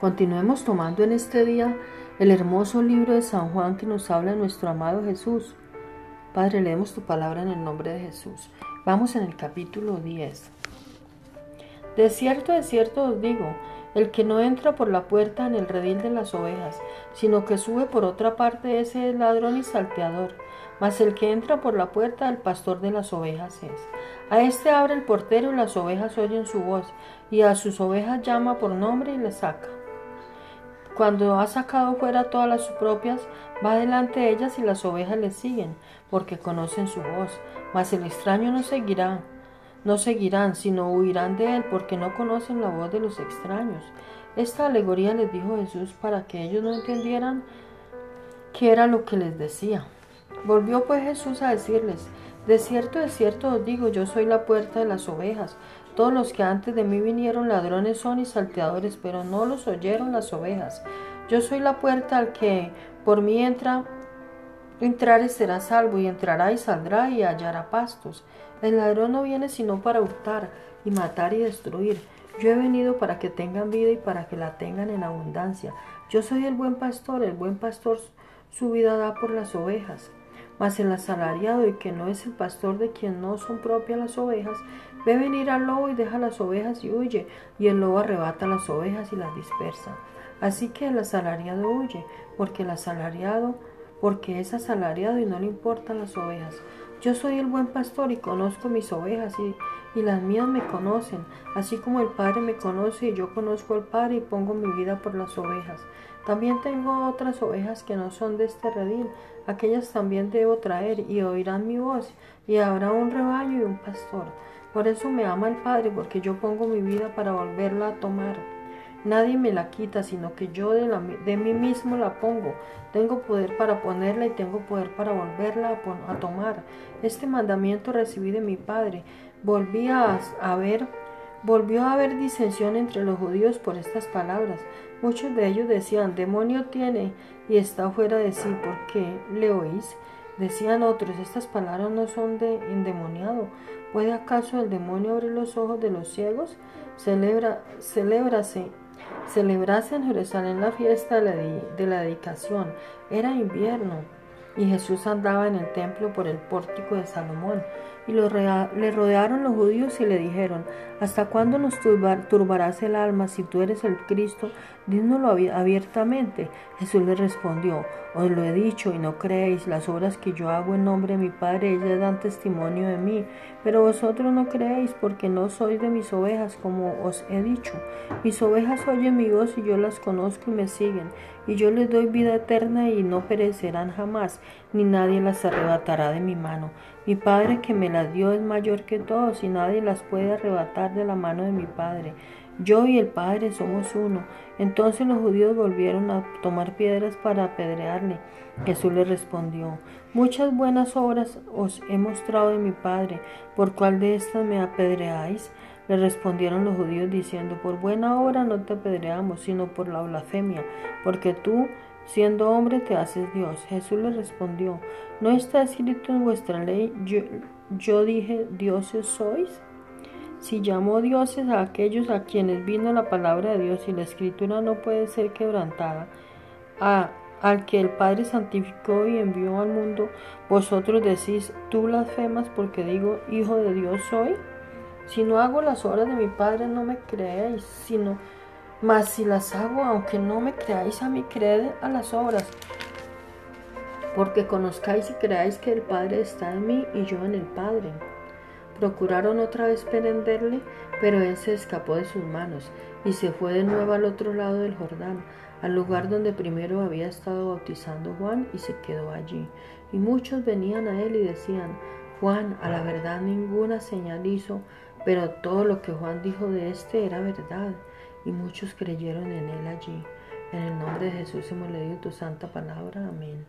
Continuemos tomando en este día el hermoso libro de San Juan que nos habla nuestro amado Jesús. Padre, leemos tu palabra en el nombre de Jesús. Vamos en el capítulo 10. De cierto, de cierto os digo, el que no entra por la puerta en el redil de las ovejas, sino que sube por otra parte, ese es ladrón y salteador. Mas el que entra por la puerta, el pastor de las ovejas es. A este abre el portero y las ovejas oyen su voz, y a sus ovejas llama por nombre y les saca. Cuando ha sacado fuera todas las propias, va delante de ellas y las ovejas le siguen, porque conocen su voz. Mas el extraño no seguirá, no seguirán, sino huirán de él, porque no conocen la voz de los extraños. Esta alegoría les dijo Jesús para que ellos no entendieran qué era lo que les decía. Volvió pues Jesús a decirles, de cierto, de cierto os digo, yo soy la puerta de las ovejas. Todos los que antes de mí vinieron ladrones son y salteadores, pero no los oyeron las ovejas. Yo soy la puerta al que por mí entra, y será salvo, y entrará y saldrá y hallará pastos. El ladrón no viene sino para hurtar y matar y destruir. Yo he venido para que tengan vida y para que la tengan en abundancia. Yo soy el buen pastor, el buen pastor su vida da por las ovejas. Mas el asalariado y que no es el pastor de quien no son propias las ovejas, ve venir al lobo y deja las ovejas y huye, y el lobo arrebata las ovejas y las dispersa. Así que el asalariado huye, porque el asalariado, porque es asalariado y no le importan las ovejas. Yo soy el buen pastor y conozco mis ovejas y, y, las mías me conocen, así como el Padre me conoce y yo conozco al Padre y pongo mi vida por las ovejas. También tengo otras ovejas que no son de este redil, aquellas también debo traer y oirán mi voz y habrá un rebaño y un pastor. Por eso me ama el Padre, porque yo pongo mi vida para volverla a tomar. Nadie me la quita, sino que yo de, mí mismo la pongo. Tengo poder para ponerla y tengo poder para volverla a, tomar. Este mandamiento recibí de mi Padre. Volví a, a ver Volvió a haber disensión entre los judíos por estas palabras. Muchos de ellos decían, demonio tiene y está fuera de sí, ¿por qué le oís? Decían otros, estas palabras no son de endemoniado. ¿Puede acaso el demonio abrir los ojos de los ciegos? Celebra, celébrase, celebrase en Jerusalén la fiesta de la dedicación. Era invierno y Jesús andaba en el templo por el pórtico de Salomón. Y le rodearon los judíos y le dijeron, ¿hasta cuándo nos turbarás el alma si tú eres el Cristo? Dínoslo abiertamente. Jesús le respondió, os lo he dicho y no creéis, las obras que yo hago en nombre de mi Padre, ellas dan testimonio de mí, pero vosotros no creéis porque no sois de mis ovejas, como os he dicho. Mis ovejas oyen mi voz y yo las conozco y me siguen, y yo les doy vida eterna y no perecerán jamás, ni nadie las arrebatará de mi mano. Mi Padre que me las dio es mayor que todos y nadie las puede arrebatar de la mano de mi Padre. Yo y el Padre somos uno. Entonces los judíos volvieron a tomar piedras para apedrearle. Jesús les respondió, Muchas buenas obras os he mostrado de mi Padre, ¿por cuál de estas me apedreáis? Le respondieron los judíos diciendo, Por buena obra no te apedreamos, sino por la blasfemia, porque tú Siendo hombre te haces Dios. Jesús le respondió, ¿no está escrito en vuestra ley, yo, yo dije, dioses sois? Si llamó dioses a aquellos a quienes vino la palabra de Dios y la escritura no puede ser quebrantada, a, al que el Padre santificó y envió al mundo, vosotros decís, tú blasfemas porque digo, hijo de Dios soy. Si no hago las obras de mi Padre, no me creéis, sino mas si las hago, aunque no me creáis a mí, creed a las obras, porque conozcáis y creáis que el Padre está en mí y yo en el Padre. Procuraron otra vez prenderle, pero él se escapó de sus manos y se fue de nuevo al otro lado del Jordán, al lugar donde primero había estado bautizando Juan y se quedó allí. Y muchos venían a él y decían, Juan, a la verdad ninguna señal hizo, pero todo lo que Juan dijo de éste era verdad y muchos creyeron en él allí. En el nombre de Jesús hemos leído tu santa palabra. Amén.